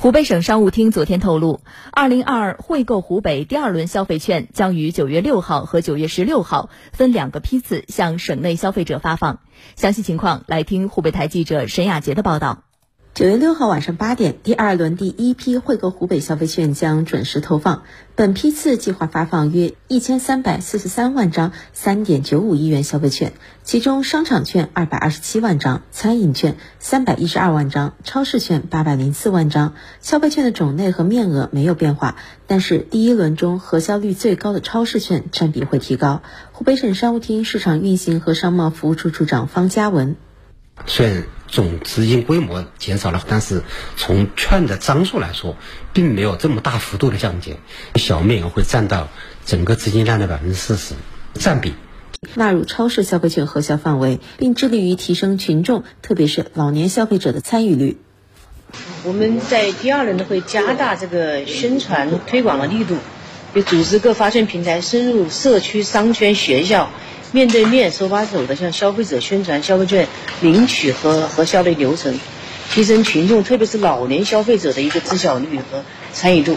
湖北省商务厅昨天透露，二零二二惠购湖北第二轮消费券将于九月六号和九月十六号分两个批次向省内消费者发放。详细情况，来听湖北台记者沈雅杰的报道。九月六号晚上八点，第二轮第一批惠购湖北消费券将准时投放。本批次计划发放约一千三百四十三万张三点九五亿元消费券，其中商场券二百二十七万张，餐饮券三百一十二万张，超市券八百零四万张。消费券的种类和面额没有变化，但是第一轮中核销率最高的超市券占比会提高。湖北省商务厅市场运行和商贸服务处处长方嘉文。虽然总资金规模减少了，但是从券的张数来说，并没有这么大幅度的降减，小面额会占到整个资金量的百分之四十占比。纳入超市消费券核销范围，并致力于提升群众，特别是老年消费者的参与率。我们在第二轮呢会加大这个宣传推广的力度，就组织各发券平台深入社区、商圈、学校。面对面、手把手的向消费者宣传消费券领取和和消费流程，提升群众，特别是老年消费者的一个知晓率和参与度。